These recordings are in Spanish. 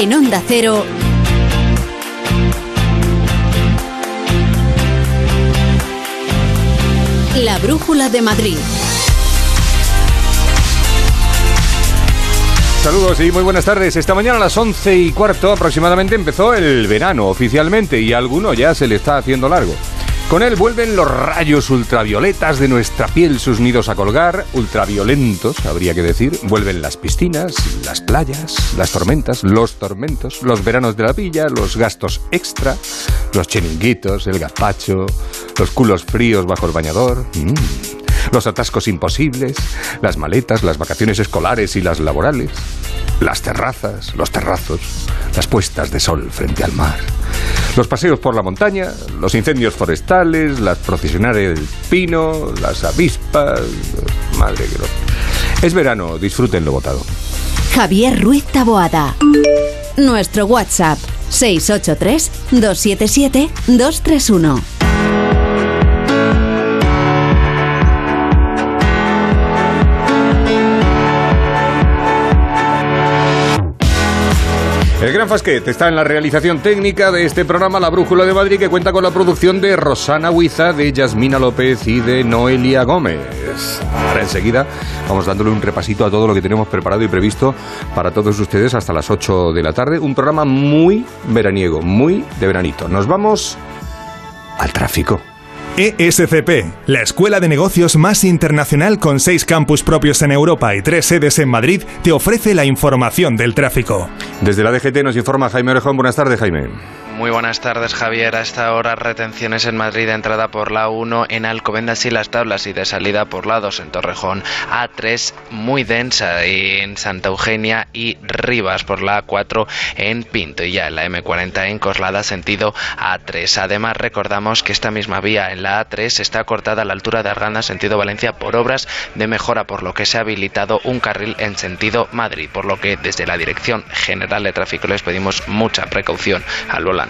En Onda Cero. La Brújula de Madrid. Saludos y muy buenas tardes. Esta mañana a las once y cuarto aproximadamente empezó el verano oficialmente y a alguno ya se le está haciendo largo. Con él vuelven los rayos ultravioletas de nuestra piel sus nidos a colgar, ultraviolentos, habría que decir. Vuelven las piscinas, las playas, las tormentas, los tormentos, los veranos de la villa, los gastos extra, los chiringuitos, el gazpacho, los culos fríos bajo el bañador. Mm. Los atascos imposibles, las maletas, las vacaciones escolares y las laborales, las terrazas, los terrazos, las puestas de sol frente al mar, los paseos por la montaña, los incendios forestales, las procesionales del pino, las avispas. Madre que lo. Es verano, disfrútenlo votado. Javier Ruiz Taboada. Nuestro WhatsApp 683 277 231. El Gran Fasquet está en la realización técnica de este programa La Brújula de Madrid que cuenta con la producción de Rosana Huiza, de Yasmina López y de Noelia Gómez. Ahora enseguida vamos dándole un repasito a todo lo que tenemos preparado y previsto para todos ustedes hasta las 8 de la tarde. Un programa muy veraniego, muy de veranito. Nos vamos al tráfico. ESCP, la escuela de negocios más internacional con seis campus propios en Europa y tres sedes en Madrid, te ofrece la información del tráfico. Desde la DGT nos informa Jaime Orejón. Buenas tardes, Jaime. Muy buenas tardes, Javier. A esta hora, retenciones en Madrid de entrada por la 1 en Alcobendas y las tablas y de salida por la 2 en Torrejón. A3 muy densa en Santa Eugenia y Rivas por la 4 en Pinto y ya en la M40 en Coslada sentido A3. Además, recordamos que esta misma vía en la A3 está cortada a la altura de Arganda sentido Valencia por obras de mejora, por lo que se ha habilitado un carril en sentido Madrid, por lo que desde la Dirección General de Tráfico les pedimos mucha precaución al volante.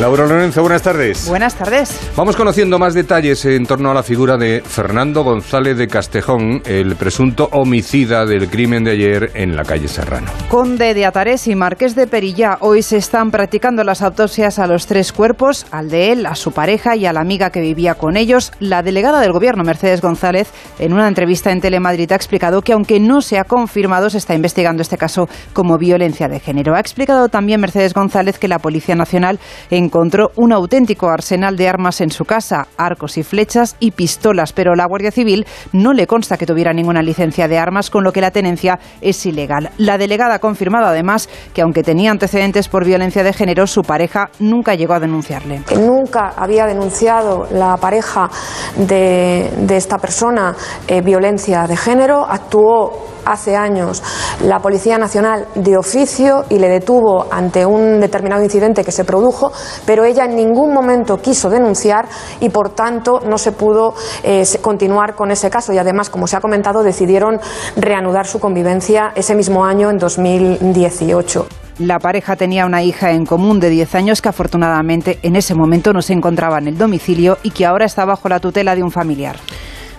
Laura Lorenzo, buenas tardes. Buenas tardes. Vamos conociendo más detalles en torno a la figura de Fernando González de Castejón, el presunto homicida del crimen de ayer en la calle Serrano. Conde de Atares y Marqués de Perillá. Hoy se están practicando las autopsias a los tres cuerpos, al de él, a su pareja y a la amiga que vivía con ellos. La delegada del gobierno, Mercedes González, en una entrevista en Telemadrid ha explicado que aunque no se ha confirmado, se está investigando este caso como violencia de género. Ha explicado también Mercedes González que la Policía Nacional encontró un auténtico arsenal de armas en su casa, arcos y flechas y pistolas, pero la Guardia Civil no le consta que tuviera ninguna licencia de armas, con lo que la tenencia es ilegal. La delegada ha confirmado además que aunque tenía antecedentes por violencia de género, su pareja nunca llegó a denunciarle. Nunca había denunciado la pareja de, esta persona eh, violencia de género, actuó hace años la Policía Nacional de oficio y le detuvo ante un determinado incidente que se produjo, pero ella en ningún momento quiso denunciar y por tanto no se pudo eh, continuar con ese caso y además, como se ha comentado, decidieron reanudar su convivencia ese mismo año en 2018. La pareja tenía una hija en común de 10 años que afortunadamente en ese momento no se encontraba en el domicilio y que ahora está bajo la tutela de un familiar.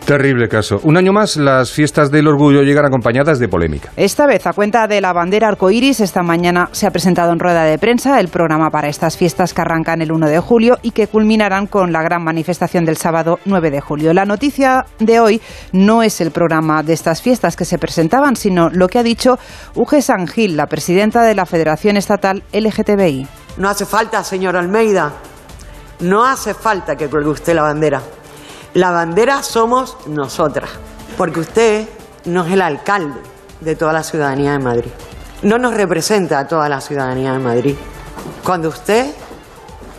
Terrible caso. Un año más, las fiestas del orgullo llegan acompañadas de polémica. Esta vez, a cuenta de la bandera arcoíris, esta mañana se ha presentado en rueda de prensa el programa para estas fiestas que arrancan el 1 de julio y que culminarán con la gran manifestación del sábado 9 de julio. La noticia de hoy no es el programa de estas fiestas que se presentaban, sino lo que ha dicho Uge Sangil, la presidenta de la Federación Estatal LGTBI. No hace falta, señor Almeida, no hace falta que cuelgue usted la bandera. La bandera somos nosotras, porque usted no es el alcalde de toda la ciudadanía de Madrid. No nos representa a toda la ciudadanía de Madrid. Cuando usted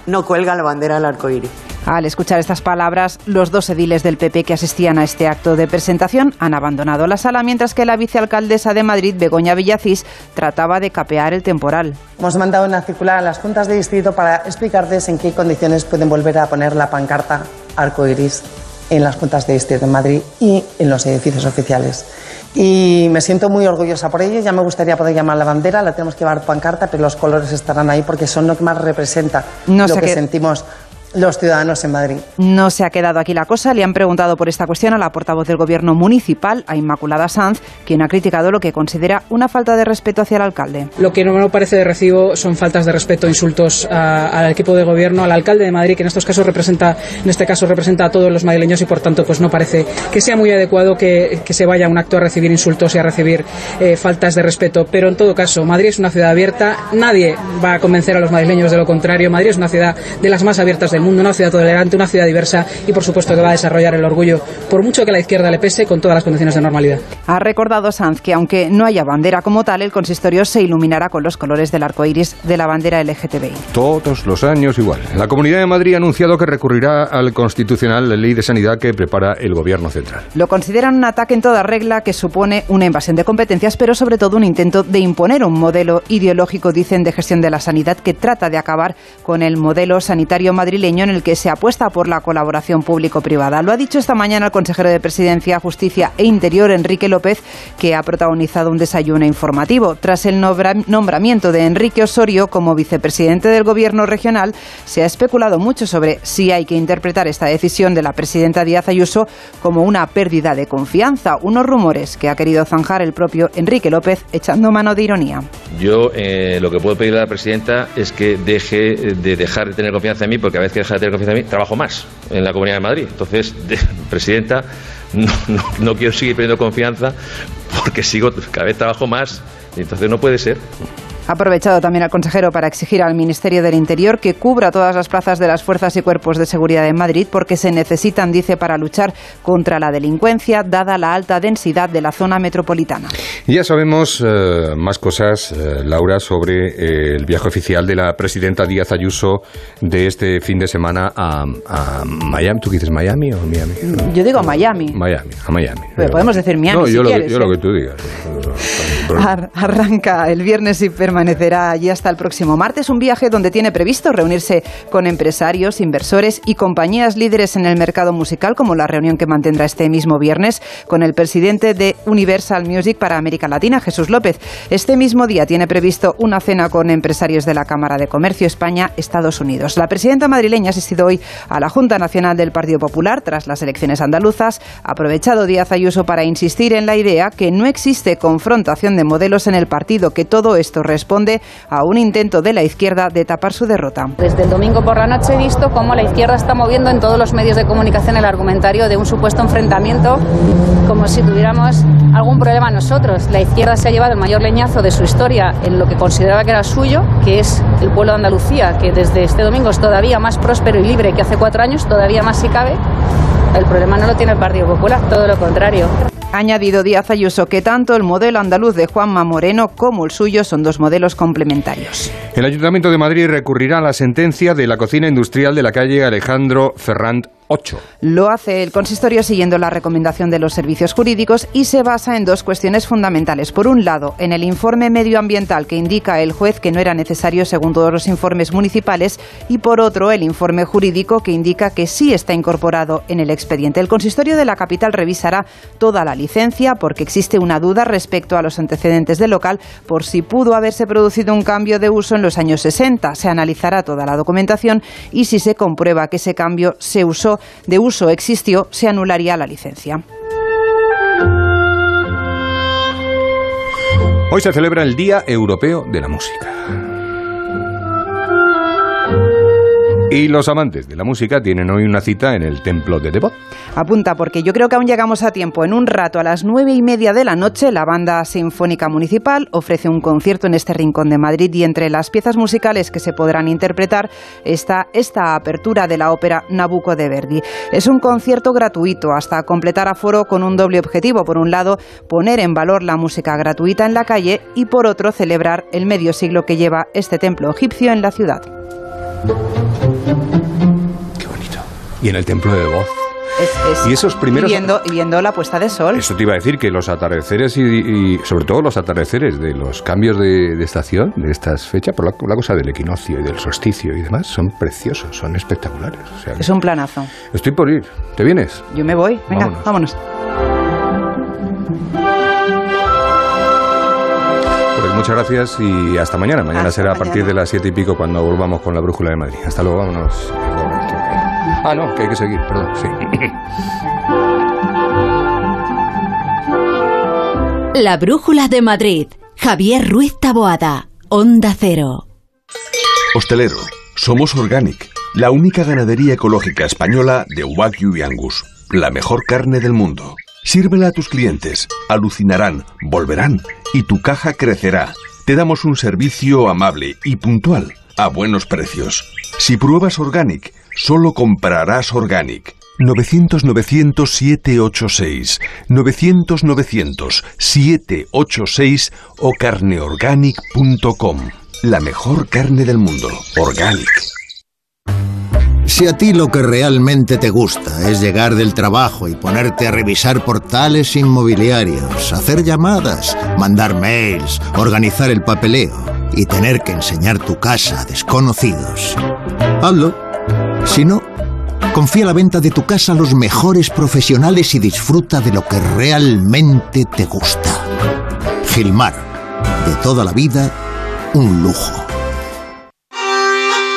no cuelga la bandera del arco iris. Al escuchar estas palabras, los dos ediles del PP que asistían a este acto de presentación han abandonado la sala, mientras que la vicealcaldesa de Madrid, Begoña Villacís, trataba de capear el temporal. Hemos mandado una circular a las juntas de distrito para explicarles en qué condiciones pueden volver a poner la pancarta arcoiris en las juntas de distrito de Madrid y en los edificios oficiales. Y me siento muy orgullosa por ello. Ya me gustaría poder llamar la bandera, la tenemos que llevar pancarta, pero los colores estarán ahí porque son lo que más representa No lo que qué- sentimos los ciudadanos en Madrid. No se ha quedado aquí la cosa. Le han preguntado por esta cuestión a la portavoz del Gobierno municipal, a Inmaculada Sanz, quien ha criticado lo que considera una falta de respeto hacia el alcalde. Lo que no me parece de recibo son faltas de respeto, insultos a- al equipo de gobierno, al alcalde de Madrid, que en estos casos representa, en este caso representa a todos los madrileños y por tanto pues no parece que sea muy adecuado que, que se vaya a un acto a recibir insultos y a recibir eh, faltas de respeto. Pero en todo caso, Madrid es una ciudad abierta, nadie va a convencer a los madrileños de lo contrario. Madrid es una ciudad de las más abiertas del mundo, una ciudad tolerante, una ciudad diversa y por supuesto que va a desarrollar el orgullo, por mucho que a la izquierda le pese, con todas las condiciones de normalidad. Ha recordado Sanz que aunque no haya bandera como tal, el consistorio se iluminará con los colores del arco iris de la bandera LGTBI. Todos los años igual. La Comunidad de Madrid ha anunciado que recurrirá al Constitucional la ley de sanidad que prepara el Gobierno central. Lo consideran un ataque en toda regla que supone una invasión de competencias, pero sobre todo un intento de imponer un modelo ideológico, dicen, de gestión de la sanidad que trata de acabar con el modelo sanitario madrileño en el que se apuesta por la colaboración público-privada. Lo ha dicho esta mañana el consejero de Presidencia, Justicia e Interior, Enrique López, que ha protagonizado un desayuno informativo. Tras el nombra- nombramiento de Enrique Osorio como vicepresidente del Gobierno regional, se ha especulado mucho sobre si hay que interpretar esta decisión de la presidenta Díaz Ayuso como una pérdida de confianza, unos rumores que ha querido zanjar el propio Enrique López echando mano de ironía. Yo eh, lo que puedo pedirle a la presidenta es que deje de dejar de tener confianza en mí, porque a veces deja de tener confianza en mí, trabajo más en la Comunidad de Madrid. Entonces, de- presidenta, no, no- no quiero seguir perdiendo confianza porque sigo cada vez trabajo más. Y entonces no puede ser. Ha aprovechado también al consejero para exigir al Ministerio del Interior que cubra todas las plazas de las fuerzas y cuerpos de seguridad en Madrid porque se necesitan, dice, para luchar contra la delincuencia, dada la alta densidad de la zona metropolitana. Ya sabemos eh, más cosas, eh, Laura, sobre eh, el viaje oficial de la presidenta Díaz Ayuso de este fin de semana a, a Miami. ¿Tú dices, Miami o Miami? Yo digo Miami. Miami, a Miami. Pero podemos decir Miami no, si yo, lo, que- quieres, yo lo que tú digas. Ar- arranca el viernes y permanecerá allí hasta el próximo martes. Un viaje donde tiene previsto reunirse con empresarios, inversores y compañías líderes en el mercado musical, como la reunión que mantendrá este mismo viernes con el presidente de Universal Music para América Latina, Jesús López. Este mismo día tiene previsto una cena con empresarios de la Cámara de Comercio España-Estados Unidos. La presidenta madrileña ha asistido hoy a la Junta Nacional del Partido Popular tras las elecciones andaluzas. Ha aprovechado Díaz Ayuso para insistir en la idea que no existe confrontación de modelos en el partido, que todo esto responde a un intento de la izquierda de tapar su derrota. Desde el domingo por la noche he visto cómo la izquierda está moviendo en todos los medios de comunicación el argumentario de un supuesto enfrentamiento, como si tuviéramos algún problema nosotros. La izquierda se ha llevado el mayor leñazo de su historia en lo que consideraba que era suyo, que es el pueblo de Andalucía, que desde este domingo es todavía más próspero y libre que hace cuatro años, todavía más si cabe. El problema no lo tiene el Partido Popular, todo lo contrario. Ha añadido Díaz Ayuso que tanto el modelo andaluz de Juanma Moreno como el suyo son dos modelos complementarios. El Ayuntamiento de Madrid recurrirá a la sentencia de la cocina industrial de la calle Alejandro Ferrand 8. Lo hace el consistorio siguiendo la recomendación de los servicios jurídicos y se basa en dos cuestiones fundamentales. Por un lado, en el informe medioambiental que indica el juez que no era necesario según todos los informes municipales y por otro, el informe jurídico que indica que sí está incorporado en el expediente. El consistorio de la capital revisará toda la licencia porque existe una duda respecto a los antecedentes del local por si pudo haberse producido un cambio de uso en los años 60. Se analizará toda la documentación y si se comprueba que ese cambio se usó de uso existió, se anularía la licencia. Hoy se celebra el Día Europeo de la Música. Y los amantes de la música tienen hoy una cita en el Templo de Devot. Apunta porque yo creo que aún llegamos a tiempo. En un rato, a las nueve y media de la noche, la Banda Sinfónica Municipal ofrece un concierto en este rincón de Madrid y entre las piezas musicales que se podrán interpretar está esta apertura de la ópera Nabucco de Verdi. Es un concierto gratuito hasta completar aforo con un doble objetivo. Por un lado, poner en valor la música gratuita en la calle y por otro, celebrar el medio siglo que lleva este templo egipcio en la ciudad. Y en el templo de voz. Es- es- Y esos primeros- viendo, viendo la puesta de sol. Eso te iba a decir que los atardeceres y, y sobre todo los atardeceres de los cambios de, de estación, de estas fechas, por la, la cosa del equinoccio y del solsticio y demás, son preciosos, son espectaculares. O sea, Es un planazo. Estoy por ir. ¿Te vienes? Yo me voy. Venga, Vámonos. vámonos. Pues muchas gracias y hasta mañana. Mañana será a partir de las siete y pico cuando volvamos con la brújula de Madrid. Hasta luego, vámonos. Ah, no, que hay que seguir, perdón. Sí. La Brújula de Madrid. Javier Ruiz Taboada. Onda Cero. Hostelero, somos Organic, la única ganadería ecológica española de Wagyu y Angus, la mejor carne del mundo. Sírvela a tus clientes, alucinarán, volverán y tu caja crecerá. Te damos un servicio amable y puntual, a buenos precios. Si pruebas Organic, solo comprarás Organic. 900-900-786, 900-900-786 o carneorganic.com. La mejor carne del mundo, Organic. Si a ti lo que realmente te gusta es llegar del trabajo y ponerte a revisar portales inmobiliarios, hacer llamadas, mandar mails, organizar el papeleo y tener que enseñar tu casa a desconocidos, hazlo. Si no, confía la venta de tu casa a los mejores profesionales y disfruta de lo que realmente te gusta. Gilmar, de toda la vida, un lujo.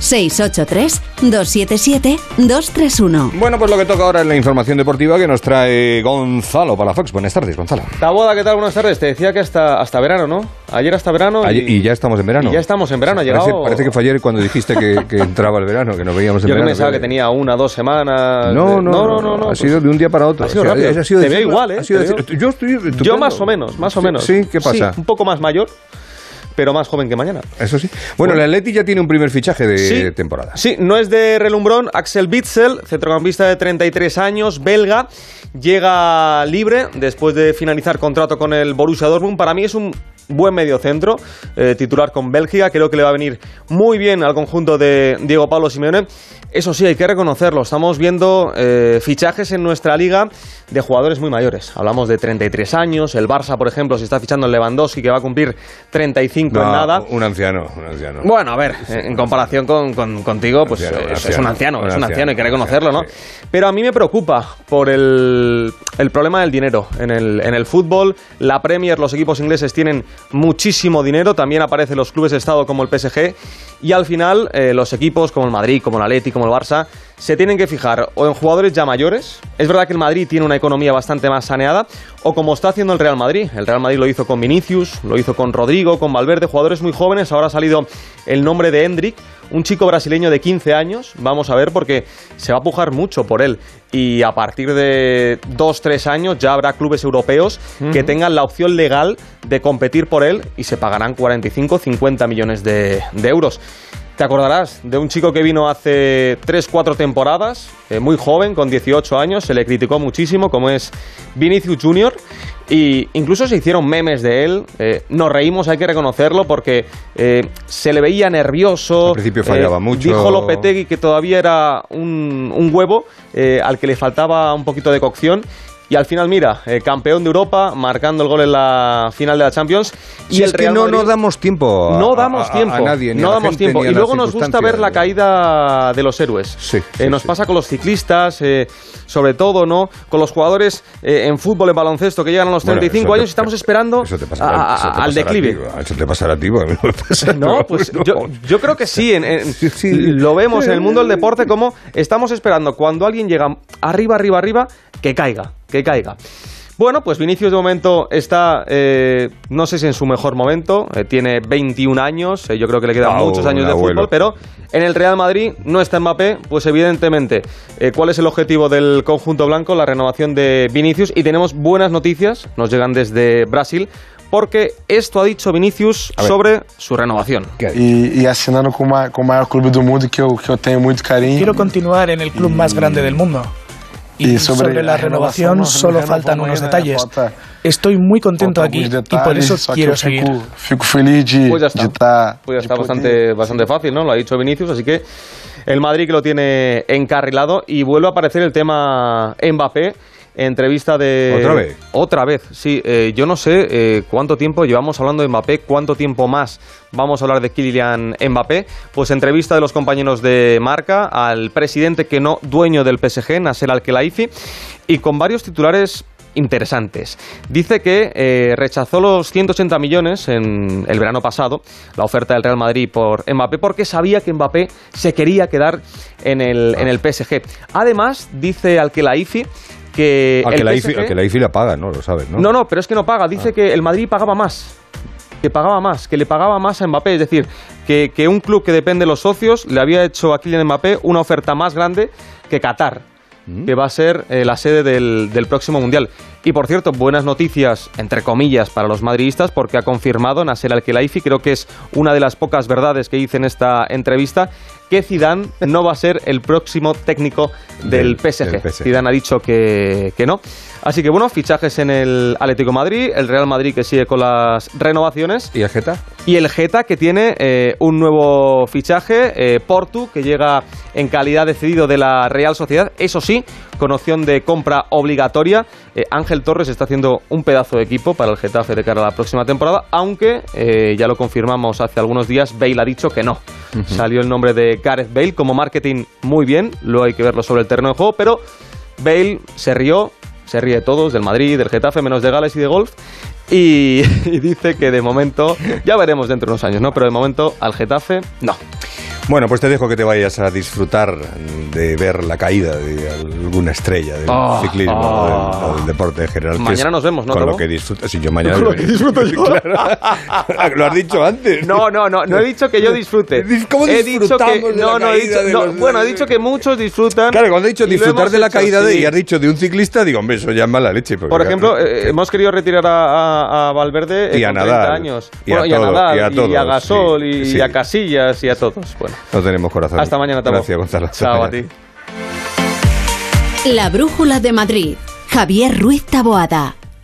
683-277-231. Bueno, pues lo que toca ahora es la información deportiva que nos trae Gonzalo Palafox. Buenas tardes, Gonzalo. Taboda, ¿qué tal? Buenas tardes. Te decía que hasta, hasta verano, ¿no? Ayer hasta verano. Ayer- y ya estamos en verano. y ya estamos en verano. Ha Parece, llegado. parece que fue ayer cuando dijiste que, que entraba el verano, que nos veíamos en Yo verano. pensaba que tenía una, dos semanas. No, de- no, no, no, no, Ha pues- sido de un día para otro. Ha sido O sea, rápido. ha sido Te decir- veo igual, ¿eh? ha sido Te decir- veo- yo estoy Yo más o menos, más o menos. Sí, ¿qué pasa? un poco más mayor, pero más joven que mañana. Eso sí. Bueno, el Atleti ya tiene un primer fichaje de Sí. temporada. Sí, no es de relumbrón. Axel Witsel, centrocampista de 33 años, belga, llega libre después de finalizar contrato con el Borussia Dortmund. Para mí es un buen mediocentro, eh, titular con Bélgica. Creo que le va a venir muy bien al conjunto de Diego Pablo Simeone. Eso sí, hay que reconocerlo. Estamos viendo eh, fichajes en nuestra liga de jugadores muy mayores. Hablamos de 33 años. El Barça, por ejemplo, se está fichando en Lewandowski, que va a cumplir 35 en No, nada. Un anciano, un anciano. Bueno, a ver, en comparación con, con- contigo, pues Anciano, un es, un anciano, un es un anciano, hay que reconocerlo, ¿no? Pero a mí me preocupa por el, el problema del dinero en el, en el fútbol. La Premier, los equipos ingleses tienen muchísimo dinero, también aparecen los clubes de Estado como el PSG, y al final eh, los equipos como el Madrid, como el Atleti, como el Barça, se tienen que fijar o en jugadores ya mayores, es verdad que el Madrid tiene una economía bastante más saneada, o como está haciendo el Real Madrid. El Real Madrid lo hizo con Vinicius, lo hizo con Rodrigo, con Valverde, jugadores muy jóvenes. Ahora ha salido el nombre de Hendrik, un chico brasileño de 15 años. Vamos a ver porque se va a pujar mucho por él. Y a partir de 2-3 años ya habrá clubes europeos que tengan la opción legal de competir por él y se pagarán 45-50 millones de, de euros. Te acordarás de un chico que vino hace 3-4 temporadas, eh, muy joven, con 18 años, se le criticó muchísimo, como es Vinicius Junior, y incluso se hicieron memes de él. eh, nos reímos, hay que reconocerlo, porque eh, se le veía nervioso. Al principio fallaba mucho. Dijo Lopetegui que todavía era un, un huevo al que le faltaba un poquito de cocción. Y al final, mira, eh, campeón de Europa, marcando el gol en la final de la Champions. Y Si el es que no Madrid- damos tiempo a, no damos tiempo. a nadie, no damos gente, tiempo. Y luego nos gusta ver la caída de los héroes. Eh, nos pasa con los ciclistas, eh, sobre todo, ¿no? Con los jugadores eh, en fútbol, en baloncesto, que llegan a los Bueno, 35 eso te- años y estamos esperando Eso te pasará, a- a- eso te al declive. ti, Eso te pasará a ti, a mí no me pasa. No, pues yo, yo creo que sí, en- en- lo vemos en el mundo del deporte como estamos esperando cuando alguien llega arriba, arriba, arriba, que caiga, que caiga. Bueno, pues Vinicius de momento está, eh, no sé si en su mejor momento, eh, tiene 21 años, eh, yo creo que le quedan muchos años de abuelo. fútbol, pero en el Real Madrid no está Mbappé, pues evidentemente, eh, ¿cuál es el objetivo del conjunto blanco? La renovación de Vinicius y tenemos buenas noticias, nos llegan desde Brasil, porque esto ha dicho Vinicius sobre su renovación. e, e com, uma, com o maior clube do mundo que eu, que eu tenho muito carinho. Quiero continuar en el club más grande del mundo. Y, Y sobre sobre, la la renovación renovación, solo faltan unos detalles. Estoy muy contento aquí y por eso quiero seguir. fico, fico feliz de Pues ya está. de estar Pues ya está bastante, bastante fácil, ¿no? Lo ha dicho Vinicius, así que el Madrid que lo tiene encarrilado y vuelve a aparecer el tema Mbappé. Entrevista de... ¿Otra vez? Otra vez, sí. Eh, yo no sé eh, cuánto tiempo llevamos hablando de Mbappé, cuánto tiempo más vamos a hablar de Kylian Mbappé. Pues entrevista de los compañeros de marca al presidente que no dueño del PSG, Nasser Al-Khelaifi, y con varios titulares interesantes. Dice que eh, rechazó los 180 millones en el verano pasado, la oferta del Real Madrid por Mbappé, porque sabía que Mbappé se quería quedar en el, en el PSG. Además, dice que Al el que la IFI, PSG al que la IFI la paga, ¿no? Lo sabes, ¿no? no, no, pero es que no paga. Dice que el Madrid pagaba más. Que pagaba más, que le pagaba más a Mbappé. Es decir, que, que un club que depende de los socios le había hecho a Kylian Mbappé una oferta más grande que Qatar, que va a ser eh, la sede del, del próximo Mundial. Y por cierto, buenas noticias, entre comillas, para los madridistas, porque ha confirmado Nasser Al-Khelaifi, creo que es una de las pocas verdades que hice en esta entrevista, que Zidane no va a ser el próximo técnico del, Del- PSG. del PSG. Zidane ha dicho que, que no. Así que bueno, fichajes en el Atlético Madrid, el Real Madrid que sigue con las renovaciones. ¿Y el Geta? Y el Geta que tiene eh, un nuevo fichaje, eh, Portu, que llega en calidad de cedido de la Real Sociedad. Eso sí, con opción de compra obligatoria. Eh, Ángel Torres está haciendo un pedazo de equipo para el Getafe de cara a la próxima temporada, aunque eh, ya lo confirmamos hace algunos días, Bale ha dicho que no. Salió el nombre de Gareth Bale como marketing muy bien, luego hay que verlo sobre el terreno de juego, pero Bale se rió, se ríe de todos, del Madrid, del Getafe, menos de Gales y de Golf. Y, dice que de momento, ya veremos dentro de unos años, ¿no? Pero de momento al Getafe, no. Bueno, pues te dejo que te vayas a disfrutar de ver la caída de alguna estrella del Ah, ciclismo ah. o, del, o del deporte en general. Mañana nos vemos, ¿no, Con Tabo? lo que disfrutas. Sí, yo mañana. Con lo que disfruto yo. Claro. lo has dicho antes. No, no, no, no he dicho que yo disfrute. ¿Cómo he dicho que de la no, no, he dicho, de no, los- bueno, he dicho que muchos disfrutan. Claro, cuando he dicho disfrutar de la hecho, caída de sí. y has dicho de un ciclista, digo, hombre, eso ya es mala leche. Por ejemplo, claro, eh, hemos querido retirar a, a- a Valverde eh, Y a con 30 Nadal, años. y a bueno, y a todos, Nadal, y a todos, Gasol, sí, y, sí. y a Casillas, y a todos. Bueno, no tenemos corazón. hasta mañana, Tabo. Gracias, Gonzalo. Hasta Chao a ti. La brújula de Madrid. Javier Ruiz Taboada.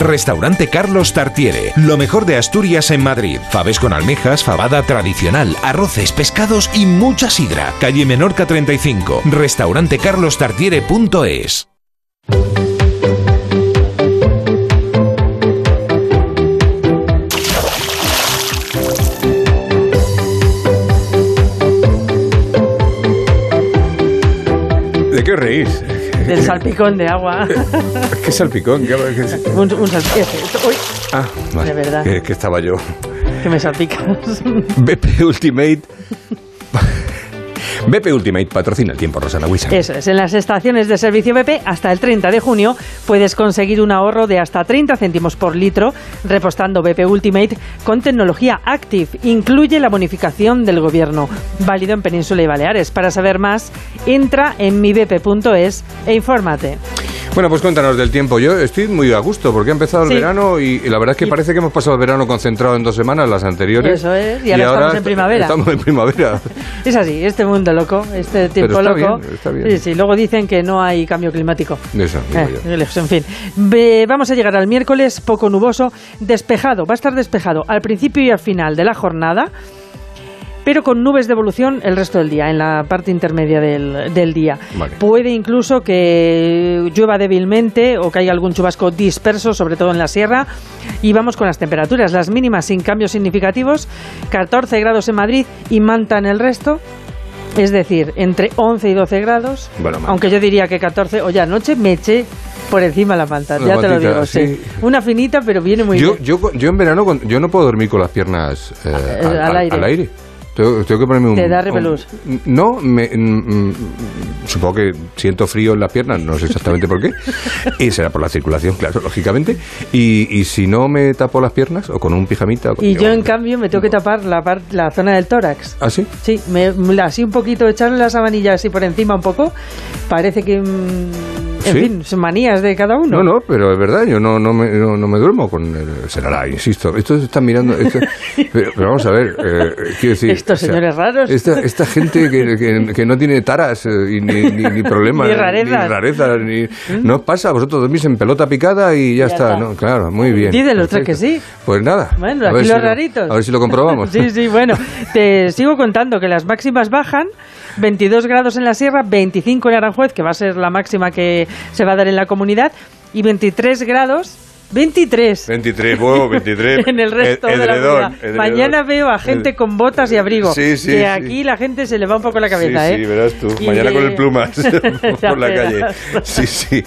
Restaurante Carlos Tartiere, lo mejor de Asturias en Madrid. Faves con almejas, fabada tradicional, arroces, pescados y mucha sidra. Calle Menorca 35. Restaurantecarlostartiere.es. ¿De qué reís? Del salpicón de agua. ¿Qué salpicón? ¿Qué, qué- un, un salpicón. Uy, Ah, vale. De verdad. Que, que estaba yo. que me salpicas. BP Ultimate. BP Ultimate patrocina el tiempo, Rosana Huiza. Eso es, en las estaciones de servicio BP hasta el 30 de junio puedes conseguir un ahorro de hasta 30 céntimos por litro repostando BP Ultimate con tecnología Active. Incluye la bonificación del gobierno, válido en Península y Baleares. Para saber más, entra en mibp.es e infórmate. Bueno, pues cuéntanos del tiempo. Yo estoy muy a gusto porque ha empezado el Sí. verano y, y la verdad es que parece que hemos pasado el verano concentrado en dos semanas, las anteriores. Eso es, y ahora estamos en primavera. Estamos en primavera. Es así, este mundo loco, este tiempo está loco. bien, está bien. Sí, sí, luego dicen que no hay cambio climático. Eso, Eh, en fin, vamos a llegar al miércoles poco nuboso, despejado, va a estar despejado al principio y al final de la jornada, pero con nubes de evolución el resto del día, en la parte intermedia del, del día. Vale. Puede incluso que llueva débilmente o caiga algún chubasco disperso, sobre todo en la sierra. Y vamos con las temperaturas, las mínimas sin cambios significativos, 14 grados en Madrid y Manta en el resto. Es decir, entre 11 y 12 grados, Bueno, aunque yo diría que 14, oye, anoche me eché por encima la manta, ya te lo digo, sí. sí. Una finita, pero viene muy Yo, bien. yo, yo en verano yo no puedo dormir con las piernas eh, al, al al aire. Tengo, tengo que ponerme un... Te da un- repelús. no, me, mm, mm, supongo que siento frío en las piernas, no sé exactamente por qué. Y será por la circulación, claro, lógicamente. Y, y si no me tapo las piernas, o con un pijamita... o con- Y yo, en cambio, me tengo que tapar la, par- la zona del tórax. ¿Ah, sí? Sí, me, así un poquito, echarle la sabanilla así por encima un poco, parece que... mm, En ¿Sí? fin, son manías de cada uno. No, no, pero es verdad, yo no, no, me, no, no me duermo con el Será, insisto. Estos están mirando. esto- pero, pero vamos a ver, eh, quiero decir. Estos señores raros. Esta, esta gente que, que, que no tiene taras eh, y ni, ni, ni problemas. Ni rarezas. Ni rarezas, ni- no os pasa, vosotros dormís en pelota picada y ya, Ya está, está. ¿no? Claro, muy bien. Di los tres que sí. Pues nada. Bueno, aquí los si lo- raritos. a ver si lo comprobamos. Sí, sí, bueno. Te sigo contando que las máximas bajan. 22 grados en la sierra, 25 en Aranjuez, que va a ser la máxima que se va a dar en la comunidad, y 23 grados. 23 23, bueno, 23. en el resto Ed- de la edredón, ciudad. edredón. Mañana veo a gente con botas y abrigo. Sí, sí, que sí. aquí la gente se le va un poco la cabeza, sí, ¿eh? sí, verás tú. Y Mañana de- con el plumas por la calle. Sí, sí.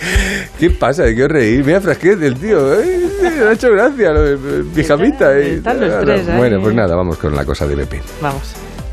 ¿Qué pasa? ¿De qué reír? Mira, frasquet del tío. Ay, me ha hecho gracia lo de eh, pijamita. Están los tres, ¿eh? Bueno, pues nada, vamos con la cosa de BP. Vamos.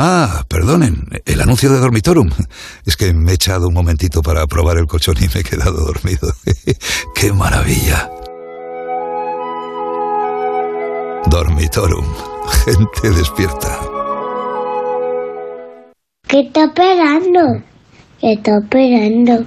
Ah, perdonen, el anuncio de Dormitorum. Es que me he echado un momentito para probar el colchón y me he quedado dormido. ¡Qué maravilla! Dormitorum, gente despierta. ¿Qué está esperando? ¿Qué está esperando?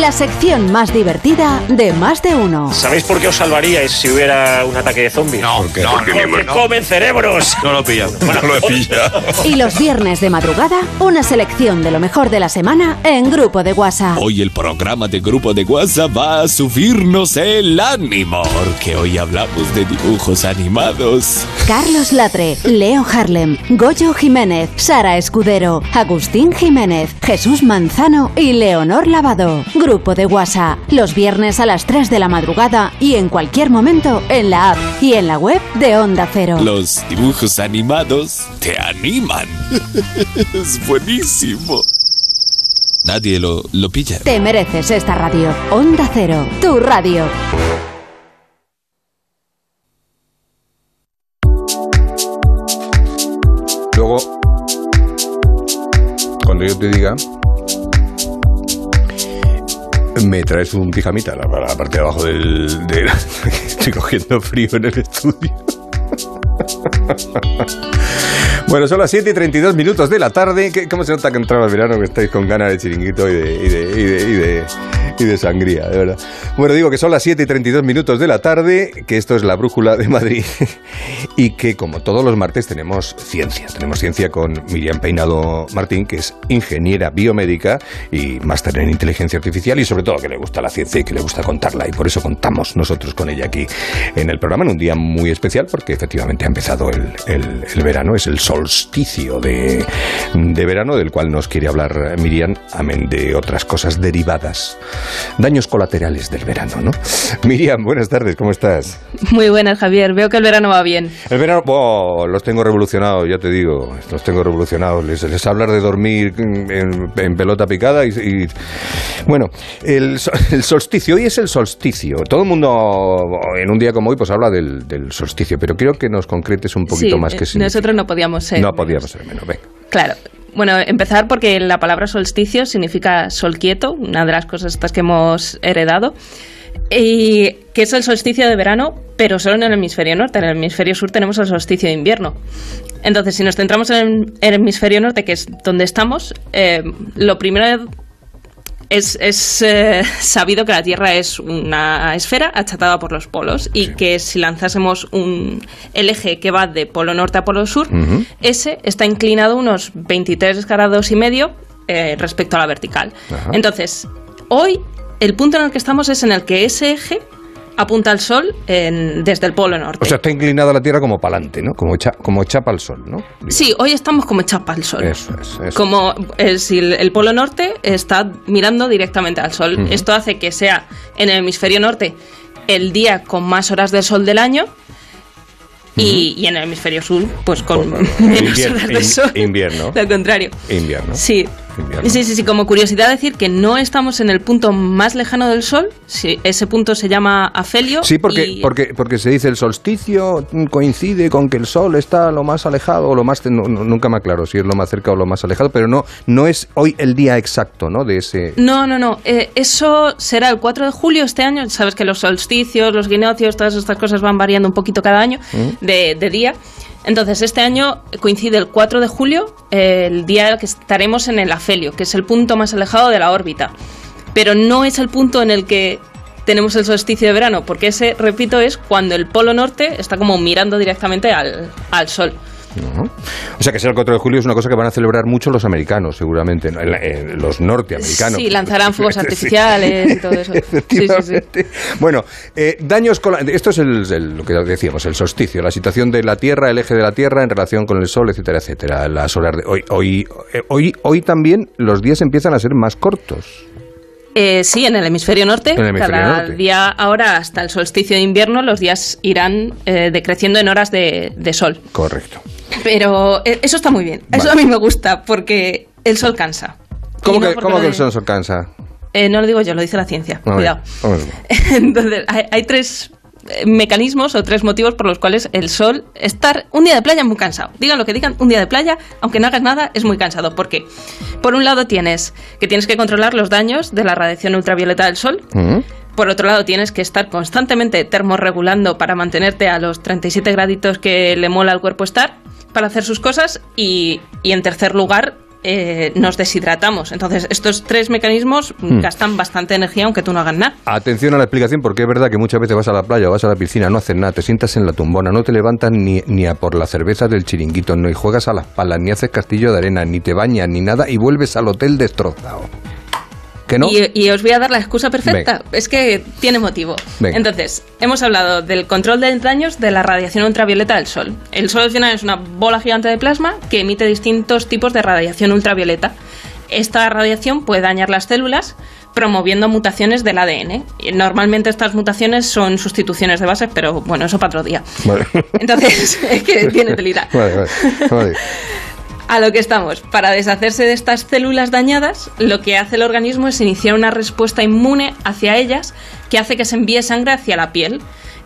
La sección más divertida de más de uno. ¿Sabéis por qué os salvaríais si hubiera un ataque de zombies? No, no, porque comen cerebros. No lo. Bueno, no lo he pillado. Y los viernes de madrugada, una selección de lo mejor de la semana en Grupo de WhatsApp. Hoy el programa de Grupo de WhatsApp va a subirnos el ánimo, porque hoy hablamos de dibujos animados. Carlos Latre, Leo Harlem, Goyo Jiménez, Sara Escudero, Agustín Jiménez, Jesús Manzano y Leonor Lavado. Grupo de WhatsApp, los viernes a las 3 de la madrugada y en cualquier momento en la app y en la web de Onda Cero. Los dibujos animados te animan. es buenísimo. Nadie lo, lo pilla. Te mereces esta radio. Onda Cero, tu radio. Luego, cuando yo te diga, me traes un pijamita, la, la parte de abajo del... De, estoy cogiendo frío en el estudio. Bueno, son las 7 y 32 minutos de la tarde. ¿Qué- ¿Cómo se nota que entraba el verano? Que estáis con ganas de chiringuito y de, y de, y de, y de sangría, de verdad. Bueno, digo que son las 7 y 32 minutos de la tarde, que esto es la brújula de Madrid y que como todos los martes tenemos ciencia. Tenemos ciencia con Miriam Peinado Martín, que es ingeniera biomédica y máster en inteligencia artificial y sobre todo que le gusta la ciencia y que le gusta contarla y por eso contamos nosotros con ella aquí en el programa en un día muy especial porque efectivamente ha empezado el, el- el verano, es el solsticio de, de verano del cual nos quiere hablar Miriam, amén de otras cosas derivadas, daños colaterales del verano, ¿no? Miriam, buenas tardes, ¿cómo estás? Muy buenas, Javier. Veo que el verano va bien. El verano, oh, los tengo revolucionados, ya te digo, los tengo revolucionados. Les, les hablar de dormir en, en pelota picada y, y- bueno, el, el solsticio, hoy es el solsticio. Todo el mundo en un día como hoy pues habla del, del solsticio, pero quiero que nos concretes un poquito Sí, más que eh, nosotros no podíamos ser. No podíamos ser menos, venga. Claro. Bueno, empezar porque la palabra solsticio significa sol quieto, una de las cosas estas que hemos heredado. Y que es el solsticio de verano, pero solo en el hemisferio norte. En el hemisferio sur tenemos el solsticio de invierno. Entonces, si nos centramos en el hemisferio norte, que es donde estamos, eh, lo primero es, es, eh, sabido que la Tierra es una esfera achatada por los polos y que si lanzásemos un, el eje que va de polo norte a polo sur, ese está inclinado unos 23 grados y medio eh, respecto a la vertical. Entonces, hoy el punto en el que estamos es en el que ese eje apunta al sol en- desde el polo norte. O sea, está inclinada la Tierra como para adelante, ¿no? Como, echa- como chapa al sol, ¿no? Sí, hoy estamos como chapa al sol. Eso es, eso Como eh, si el, el polo norte está mirando directamente al sol. Esto hace que sea en el hemisferio norte el día con más horas de sol del año y, y en el hemisferio sur, pues con menos Invier- horas de sol. invierno. Lo contrario. Invierno. Sí. Invierno. Sí, sí, sí, como curiosidad decir que no estamos en el punto más lejano del Sol, sí, ese punto se llama afelio. Sí, porque, y- porque, porque se dice el solsticio coincide con que el sol está lo más alejado o lo más... no- no- nunca me aclaro si es lo más cerca o lo más alejado, pero no, no es hoy el día exacto, ¿no? De ese... No, no, no. eh, eso será el 4 de julio este año. Sabes que los solsticios, los guinoccios, todas estas cosas van variando un poquito cada año Mm. de, de día. Entonces, este año coincide el 4 de julio, el día que estaremos en el afelio, que es el punto más alejado de la órbita. Pero no es el punto en el que tenemos el solsticio de verano, porque ese, repito, es cuando el polo norte está como mirando directamente al, al sol. Ujú. O sea que será el 4 de julio es una cosa que van a celebrar mucho los americanos, seguramente, ¿no? Los norteamericanos. Sí, lanzarán fuegos Sí. artificiales y todo eso. Sí, sí, sí. Bueno, eh, daños Esto es el- el- lo que decíamos, el solsticio, la situación de la Tierra, el eje de la Tierra en relación con el Sol, etcétera, etcétera. Las horas de hoy, hoy, eh, hoy, hoy también los días empiezan a ser más cortos. Eh, sí, en el hemisferio norte. El hemisferio cada norte. día ahora, hasta el solsticio de invierno, los días irán eh, decreciendo en horas de, de sol. Correcto. Pero eh, eso está muy bien. Eso a mí me gusta porque el sol cansa. ¿Cómo, no que, cómo que el sol alcanza? Eh, no lo digo yo, lo dice la ciencia. A ver, Cuidado. Entonces, hay, hay tres eh, mecanismos o tres motivos por los cuales el sol estar un día de playa es muy cansado. Digan lo que digan, un día de playa, aunque no hagas nada, es muy cansado. ¿Por qué? Por un lado tienes que tienes que controlar los daños de la radiación ultravioleta del sol. Por otro lado, tienes que estar constantemente termorregulando para mantenerte a los 37 graditos que le mola al cuerpo estar para hacer sus cosas. Y, y en tercer lugar, eh, nos deshidratamos. Entonces, estos tres mecanismos Hmm. gastan bastante energía aunque tú no hagas nada. Atención a la explicación, porque es verdad que muchas veces vas a la playa o vas a la piscina, no haces nada, te sientas en la tumbona, no te levantas ni, ni a por la cerveza del chiringuito, no y juegas a las palas, ni haces castillo de arena, ni te bañas, ni nada, y vuelves al hotel destrozado. ¿Que no? Y, y os voy a dar la excusa perfecta. Venga. Es que tiene motivo. Venga. Entonces, hemos hablado del control de daños de la radiación ultravioleta del Sol. El Sol al final es una bola gigante de plasma que emite distintos tipos de radiación ultravioleta. Esta radiación puede dañar las células promoviendo mutaciones del ADN. Normalmente estas mutaciones son sustituciones de bases, pero bueno, eso para otro día. Vale. Entonces, es que tiene telita. Vale, vale, vale. A lo que estamos. Para deshacerse de estas células dañadas, lo que hace el organismo es iniciar una respuesta inmune hacia ellas que hace que se envíe sangre hacia la piel.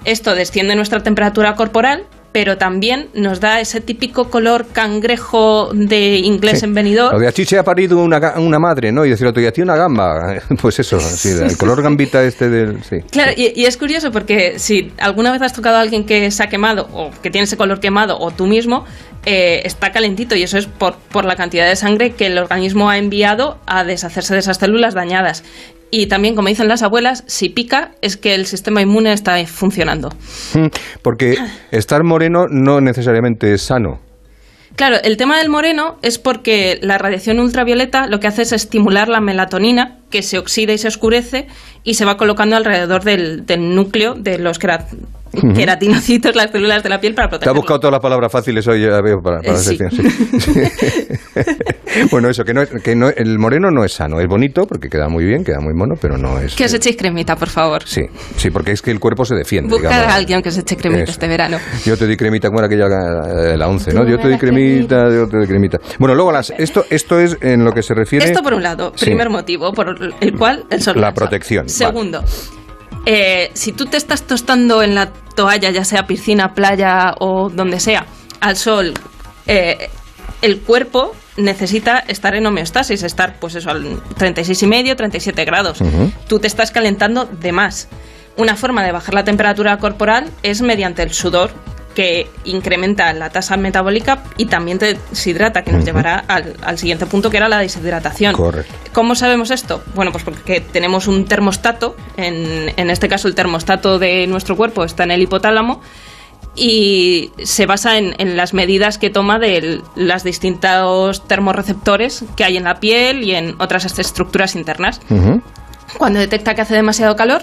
Esto desciende nuestra temperatura corporal, pero también nos da ese típico color cangrejo de inglés Sí. en venidor. Lo de Achiche ha parido una, madre, ¿no? Y decir otro día, tiene una gamba. Pues eso, sí, el color gambita este del... Sí. Claro, y, y es curioso porque si alguna vez has tocado a alguien que se ha quemado o que tiene ese color quemado o tú mismo, eh, está calentito y eso es por, por la cantidad de sangre que el organismo ha enviado a deshacerse de esas células dañadas. Y también, como dicen las abuelas, si pica es que el sistema inmune está funcionando. Mm, Porque estar moreno no necesariamente es sano. Claro, el tema del moreno es porque la radiación ultravioleta lo que hace es estimular la melatonina, que se oxida y se oscurece y se va colocando alrededor del, del núcleo de los Ujú. queratinocitos, las células de la piel, para Te ha buscado todas las palabras fáciles hoy, ya veo, para, para Eh, la sí. sección, sí. bueno, eso, que, no es- que no, el moreno no es sano. Es bonito porque queda muy bien, queda muy mono, pero no es... Que os echéis cremita, por favor. Sí, sí, porque es que el cuerpo se defiende. Buscar digamos. a alguien que se eche cremita Eso. este verano. Yo te doy cremita, como era aquella eh, la 11, ¿no? Yo te doy das cremita, yo te doy cremita. Bueno, luego las, esto, esto es en lo que se refiere... Esto por un lado, Sí. primer motivo por el cual el sol La protección, vale. Eh, si tú te estás tostando en la toalla, ya sea piscina, playa o donde sea, al sol, eh, el cuerpo necesita estar en homeostasis, estar pues eso al 36 y medio, 37 grados. Ujú. Tú te estás calentando de más. Una forma de bajar la temperatura corporal es mediante el sudor que incrementa la tasa metabólica y también te deshidrata, que nos llevará al, al siguiente punto que era la deshidratación. Correcto. ¿Cómo sabemos esto? Bueno, pues porque tenemos un termostato, en, en este caso el termostato de nuestro cuerpo está en el hipotálamo y se basa en, en las medidas que toma de los distintos termorreceptores que hay en la piel y en otras estructuras internas. Cuando detecta que hace demasiado calor,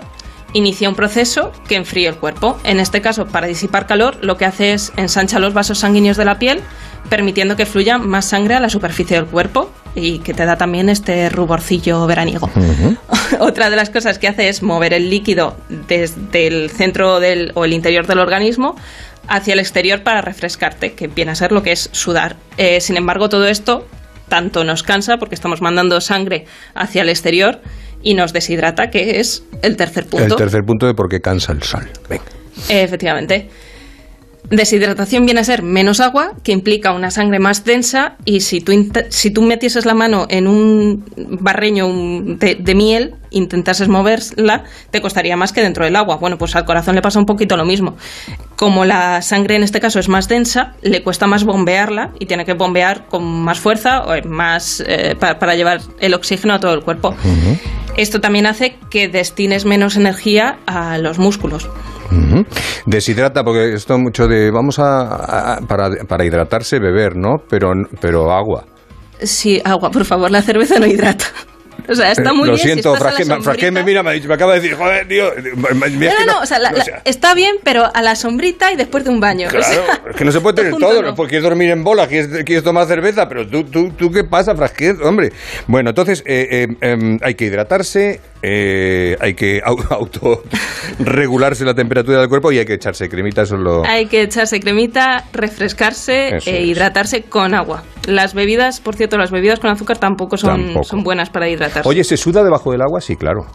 inicia un proceso que enfría el cuerpo. En este caso, para disipar calor, lo que hace es ensancha los vasos sanguíneos de la piel, permitiendo que fluya más sangre a la superficie del cuerpo y que te da también este ruborcillo veraniego. Otra de las cosas que hace es mover el líquido desde el centro del, o el interior del organismo hacia el exterior para refrescarte, que viene a ser lo que es sudar. Eh, sin embargo, todo esto tanto nos cansa porque estamos mandando sangre hacia el exterior y nos deshidrata, que es el tercer punto. El tercer punto de por qué cansa el sol. Venga. Efectivamente. Deshidratación viene a ser menos agua, que implica una sangre más densa, y si tú, si tú metieses la mano en un barreño de, de miel, intentases moverla, te costaría más que dentro del agua. Bueno, pues al corazón le pasa un poquito lo mismo. Como la sangre en este caso es más densa, le cuesta más bombearla y tiene que bombear con más fuerza o más eh, pa- para llevar el oxígeno a todo el cuerpo. Esto también hace que destines menos energía a los músculos. Deshidrata, porque esto mucho de. Vamos a. a- para, para hidratarse, beber, ¿no? Pero, pero agua. Sí, agua, por favor, la cerveza no hidrata. O sea, está Eh, muy Lo bien. si siento, sombrita. Me mira, me, ha dicho- me acaba de decir, joder, tío. mira, es No, que no, no, o sea, la- o la- sea, está bien, pero a la sombrita y después de un baño. o sea, es que no se puede tener todo, no. porque quieres dormir en bola, quieres, quieres tomar cerveza, pero tú, tú, tú ¿qué pasa, Frasquet? Hombre, bueno, entonces eh, eh, em, hay que hidratarse, eh, hay que au- autorregularse la temperatura del cuerpo y hay que echarse cremita, eso es lo... Hay que echarse cremita, refrescarse Eso e es. hidratarse con agua. Las bebidas, por cierto, las bebidas con azúcar tampoco son, Tampoco. son buenas para hidratarse. Oye, ¿se suda debajo del agua? Sí, claro.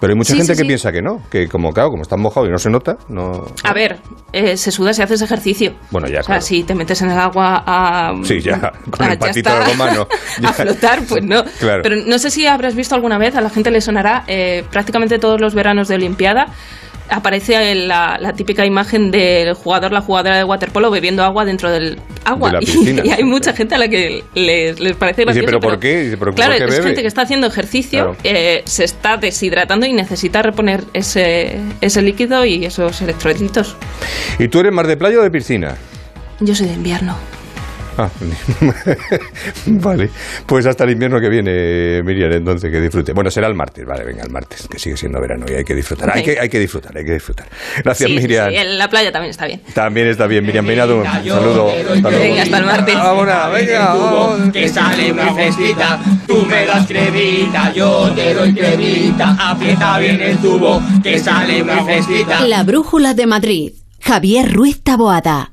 Pero hay mucha Sí, gente sí, que sí. piensa que no, que como, claro, como está mojado y no se nota, no... A ver, eh, se suda si haces ejercicio. Bueno, ya, O sea, claro. si te metes en el agua a... Sí, ya, con Ah, el patito de goma no. Ya. a flotar, pues no. Claro. Pero no sé si habrás visto alguna vez, a la gente le sonará, eh, prácticamente todos los veranos de Olimpiada aparece la, la típica imagen del jugador, la jugadora de waterpolo bebiendo agua dentro del agua. De la piscina. Y, hay mucha gente a la que les, les parece Dice, gracioso. ¿pero por qué? Dice, ¿pero claro, por qué es gente que está haciendo ejercicio, Claro. eh, se está deshidratando y necesita reponer ese, ese líquido y esos electrolitos. ¿Y tú eres más de playa o de piscina? Yo soy de invierno. Ah, vale. Pues hasta el invierno que viene, Miriam, entonces que disfrute. Bueno, será el martes, vale, venga, el martes, que sigue siendo verano y hay que disfrutar. Hay que, hay que disfrutar, hay que disfrutar. Gracias, Sí, Miriam. sí, en la playa también está bien. También está bien, Miriam Peinado. Un saludo. Hasta luego. Venga, hasta el martes. Vámonos, venga, vamos. Que sale muy fresquita, tú me das cremita, yo te doy cremita, aprieta bien el tubo, que sale muy fresquita. La Brújula de Madrid. Javier Ruiz Taboada.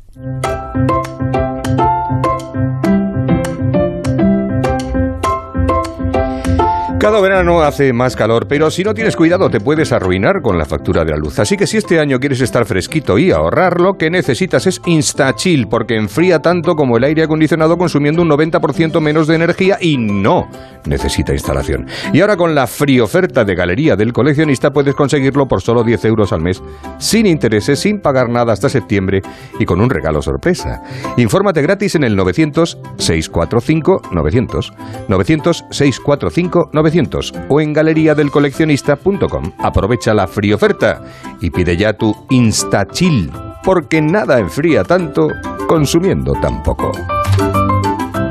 Cada verano hace más calor, pero si no tienes cuidado te puedes arruinar con la factura de la luz. Así que si este año quieres estar fresquito y ahorrar, lo que necesitas es InstaChill, porque enfría tanto como el aire acondicionado consumiendo un 90% menos de energía y no necesita instalación. Y ahora con la frío oferta de Galería del Coleccionista puedes conseguirlo por solo 10 euros al mes, sin intereses, sin pagar nada hasta septiembre y con un regalo sorpresa. Infórmate gratis en el 900-645-900, 900-645-900 o en galeriadelcoleccionista.com. Aprovecha la frío oferta y pide ya tu InstaChill, porque nada enfría tanto consumiendo tan poco.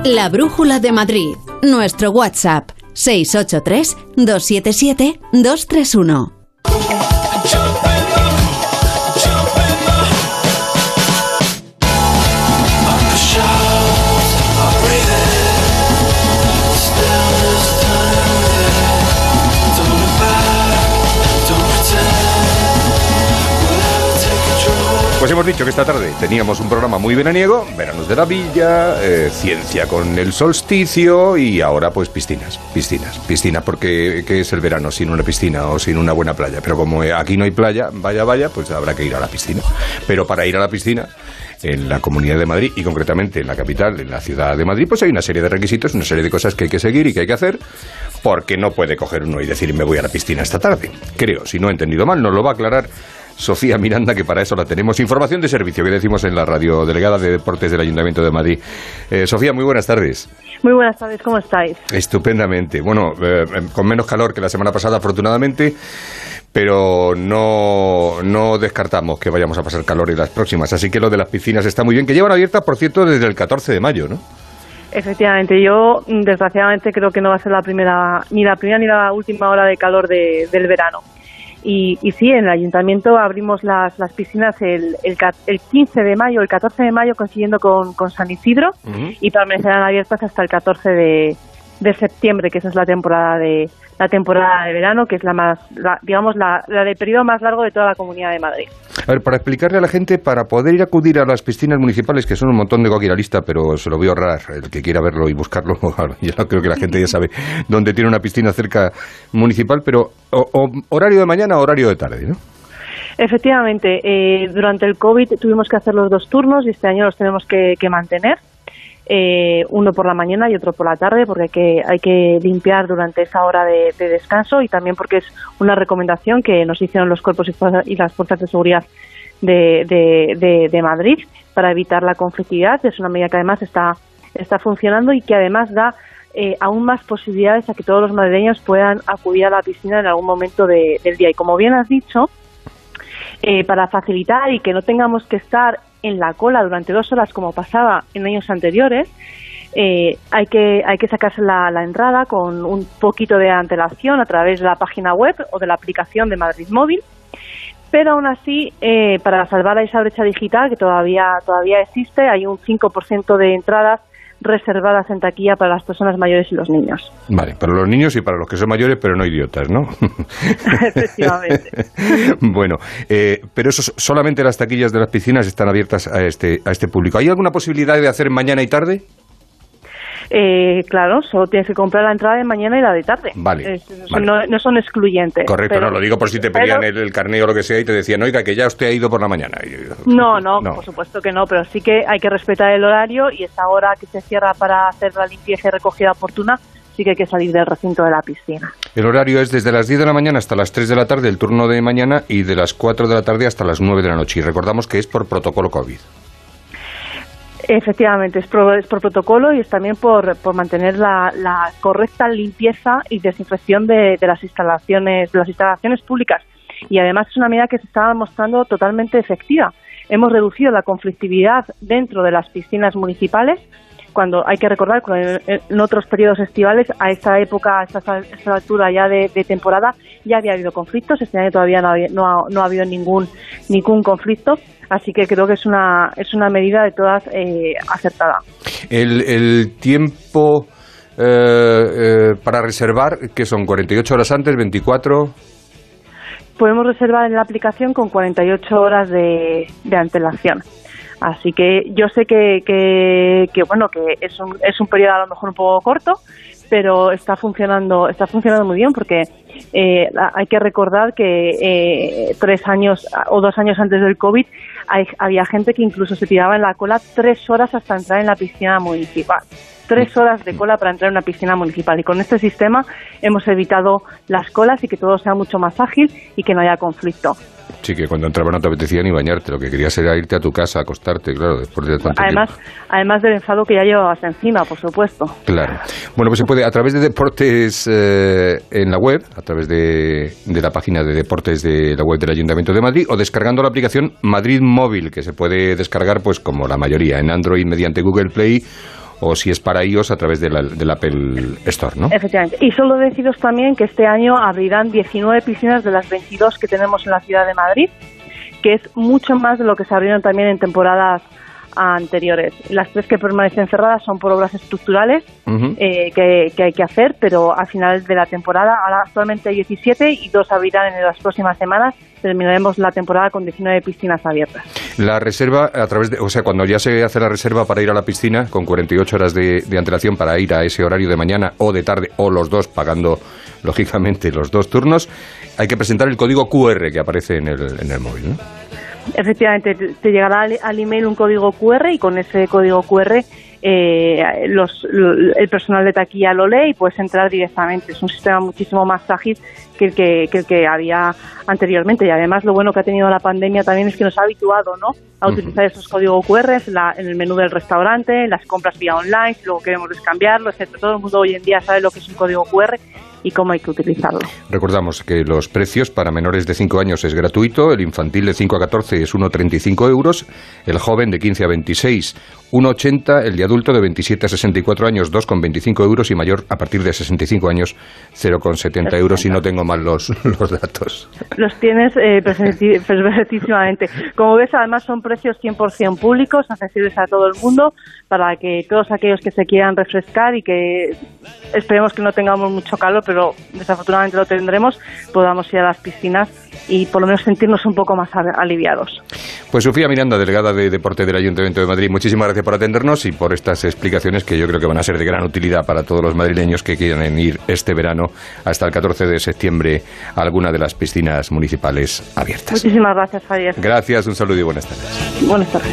La Brújula de Madrid. Nuestro WhatsApp 683 277 231. Pues hemos dicho que esta tarde teníamos un programa muy veraniego, Veranos de la Villa, eh, Ciencia con el solsticio y ahora pues piscinas, piscinas, piscinas, porque ¿qué es el verano sin una piscina o sin una buena playa? Pero como aquí no hay playa, vaya, vaya, pues habrá que ir a la piscina. Pero para ir a la piscina, en la Comunidad de Madrid y concretamente en la capital, en la ciudad de Madrid, pues hay una serie de requisitos, una serie de cosas que hay que seguir y que hay que hacer, porque no puede coger uno y decir me voy a la piscina esta tarde. Creo, si no he entendido mal, nos lo va a aclarar Sofía Miranda, que para eso la tenemos. Información de servicio que decimos en la radio, delegada de Deportes del Ayuntamiento de Madrid. Eh, Sofía, muy buenas tardes. Muy buenas tardes, ¿cómo estáis? Estupendamente. Bueno, eh, con menos calor que la semana pasada, afortunadamente, pero no, no descartamos que vayamos a pasar calor en las próximas. Así que lo de las piscinas está muy bien, que llevan abiertas, por cierto, desde el 14 de mayo, ¿no? Efectivamente, yo mm, desgraciadamente creo que no va a ser la primera, ni la primera ni la última hora de calor de- del verano. Y, y sí, en el ayuntamiento abrimos las, las piscinas el, el, el 15 de mayo, el 14 de mayo coincidiendo con, con San Isidro y permanecerán abiertas hasta el 14 de, de septiembre, que esa es la temporada de la temporada de verano, que es la más, la- digamos, la, la del periodo más largo de toda la Comunidad de Madrid. A ver, para explicarle a la gente, para poder ir a acudir a las piscinas municipales, que son un montón de la lista, pero se lo voy a ahorrar, el que quiera verlo y buscarlo, yo creo que la gente ya sabe dónde tiene una piscina cerca municipal, pero o- o- horario de mañana, horario de tarde, ¿no? Efectivamente, eh, durante el COVID tuvimos que hacer los dos turnos y este año los tenemos que, que mantener. Eh, uno por la mañana y otro por la tarde, porque hay que, hay que limpiar durante esa hora de, de descanso y también porque es una recomendación que nos hicieron los cuerpos y, las fuerzas de seguridad de, de, Madrid para evitar la conflictividad. Es una medida que además está, está funcionando y que además da eh, aún más posibilidades a que todos los madrileños puedan acudir a la piscina en algún momento de- del día. Y como bien has dicho, eh, para facilitar y que no tengamos que estar en la cola durante dos horas como pasaba en años anteriores, eh, hay que hay que sacarse la, entrada con un poquito de antelación a través de la página web o de la aplicación de Madrid Móvil. Pero aún así, eh, para salvar a esa brecha digital que todavía todavía existe, hay un 5% de entradas reservadas en taquilla para las personas mayores y los niños. Vale, para los niños y para los que son mayores, pero no idiotas, ¿no? Efectivamente. bueno, eh, pero eso es- solamente las taquillas de las piscinas están abiertas a este, a este público. ¿Hay alguna posibilidad de hacer mañana y tarde? Eh, claro, solo tienes que comprar la entrada de mañana y la de tarde. Vale, Es- vale. No, no son excluyentes. Correcto, pero- no, lo digo por si te pero- pedían el, el carné o lo que sea y te decían, oiga, que ya usted ha ido por la mañana. No, no, No. por supuesto que no, pero sí que hay que respetar el horario y esa hora que se cierra para hacer la limpieza y recogida oportuna, sí que hay que salir del recinto de la piscina. El horario es desde las 10 de la mañana hasta las 3 de la tarde, el turno de mañana, y de las 4 de la tarde hasta las 9 de la noche. Y recordamos que es por protocolo COVID. Efectivamente, es por, es por protocolo y es también por, por mantener la, la correcta limpieza y desinfección de, de las instalaciones, de las instalaciones públicas. Y además es una medida que se está mostrando totalmente efectiva. Hemos reducido la conflictividad dentro de las piscinas municipales cuando hay que recordar que en otros periodos estivales, a esta época, a esta, a esta altura ya de, de temporada, ya había habido conflictos. Este año todavía no, había- no, ha, no ha habido ningún, ningún conflicto. Así que creo que es una, es una medida de todas eh, acertada. El, el tiempo eh, eh, para reservar, que son 48 horas antes, 24. Podemos reservar en la aplicación con 48 horas de, de antelación. Así que yo sé que, que, que, bueno que es un, es un periodo a lo mejor un poco corto, pero está funcionando está funcionando muy bien porque eh, hay que recordar que eh, tres años o dos años antes del covid hay- había gente que incluso se tiraba en la cola tres horas hasta entrar en la piscina municipal. Tres horas de cola para entrar en una piscina municipal. Y con este sistema hemos evitado las colas y que todo sea mucho más ágil y que no haya conflicto. Sí, que cuando entraba no te apetecía ni bañarte, lo que querías era irte a tu casa, acostarte, claro, después de tanto además además del enfado que ya llevabas encima por supuesto. Tiempo. Claro. Bueno, pues se puede a través de deportes eh, en la web, a través de, de la página de deportes de la web del Ayuntamiento de Madrid o descargando la aplicación Madrid Móvil, que se puede descargar pues como la mayoría en Android mediante Google Play o si es para iOS a través de la- del Apple Store, ¿no? Efectivamente. Y solo deciros también que este año abrirán 19 piscinas de las 22 que tenemos en la ciudad de Madrid, que es mucho más de lo que se abrieron también en temporadas anteriores. Las tres que permanecen cerradas son por obras estructurales eh, que, que hay que hacer, pero al final de la temporada, ahora actualmente hay 17 y dos abrirán en las próximas semanas. Terminaremos la temporada con 19 piscinas abiertas. La reserva, a través de, o sea, cuando ya se hace la reserva para ir a la piscina, con 48 horas de, de antelación para ir a ese horario de mañana o de tarde, o los dos, pagando lógicamente los dos turnos, hay que presentar el código QR que aparece en el, en el móvil. ¿no? Efectivamente, te, llegará al, al email un código QR y con ese código QR eh, los, el personal de taquilla lo lee y puedes entrar directamente. Es un sistema muchísimo más ágil que el que, que el que había anteriormente. Y además lo bueno que ha tenido la pandemia también es que nos ha habituado ¿no? a utilizar esos códigos QR en, la- en el menú del restaurante, en las compras vía online, si luego queremos descambiarlo, etcétera. Todo el mundo hoy en día sabe lo que es un código QR y cómo hay que utilizarlo. Recordamos que los precios para menores de 5 años es gratuito, el infantil de 5 a 14 es 1,35 euros, el joven de 15 a 26 1,80, el de adulto de 27 a 64 años 2,25 euros y mayor a partir de 65 años 0,70 euros y no tengo mal los, los datos. Los tienes eh, perfectísimamente. Como ves, además son precios 100% públicos, accesibles a todo el mundo, para que todos aquellos que se quieran refrescar y que esperemos que no tengamos mucho calor, pero desafortunadamente lo tendremos, podamos ir a las piscinas y por lo menos sentirnos un poco más aliviados. Pues Sofía Miranda, delegada de Deporte del Ayuntamiento de Madrid, muchísimas gracias por atendernos y por estas explicaciones que yo creo que van a ser de gran utilidad para todos los madrileños que quieran ir este verano hasta el 14 de septiembre a alguna de las piscinas municipales abiertas. Muchísimas gracias, Javier. Gracias, un saludo y buenas tardes. Buenas tardes.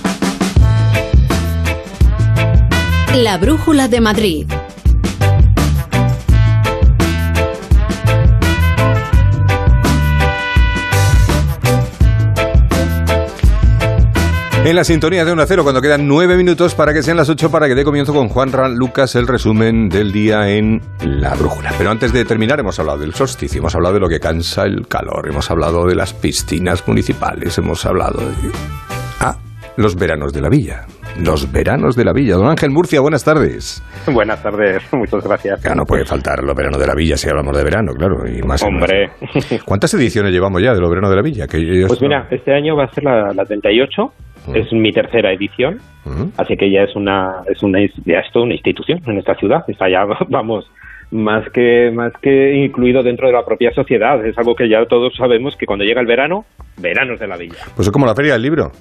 La Brújula de Madrid. En la sintonía de 1 a 0, cuando quedan 9 minutos para que sean las 8, para que dé comienzo con Juan Ran Lucas el resumen del día en La Brújula. Pero antes de terminar, hemos hablado del solsticio, hemos hablado de lo que cansa el calor, hemos hablado de las piscinas municipales, hemos hablado de. Ah, los veranos de la villa. Los veranos de la villa. Don Ángel Murcia, buenas tardes. Buenas tardes, muchas gracias. Ya no puede faltar los veranos de la villa si hablamos de verano, claro. Y más Hombre. ¿Cuántas ediciones llevamos ya de los veranos de la villa? Que yo- Pues mira, este año va a ser la, la 38, es mi tercera edición, así que ya es una, es una, ya es toda una institución en esta ciudad, está ya, vamos, más que, más que incluido dentro de la propia sociedad, es algo que ya todos sabemos que cuando llega el verano, veranos de la villa. Pues es como la feria del libro.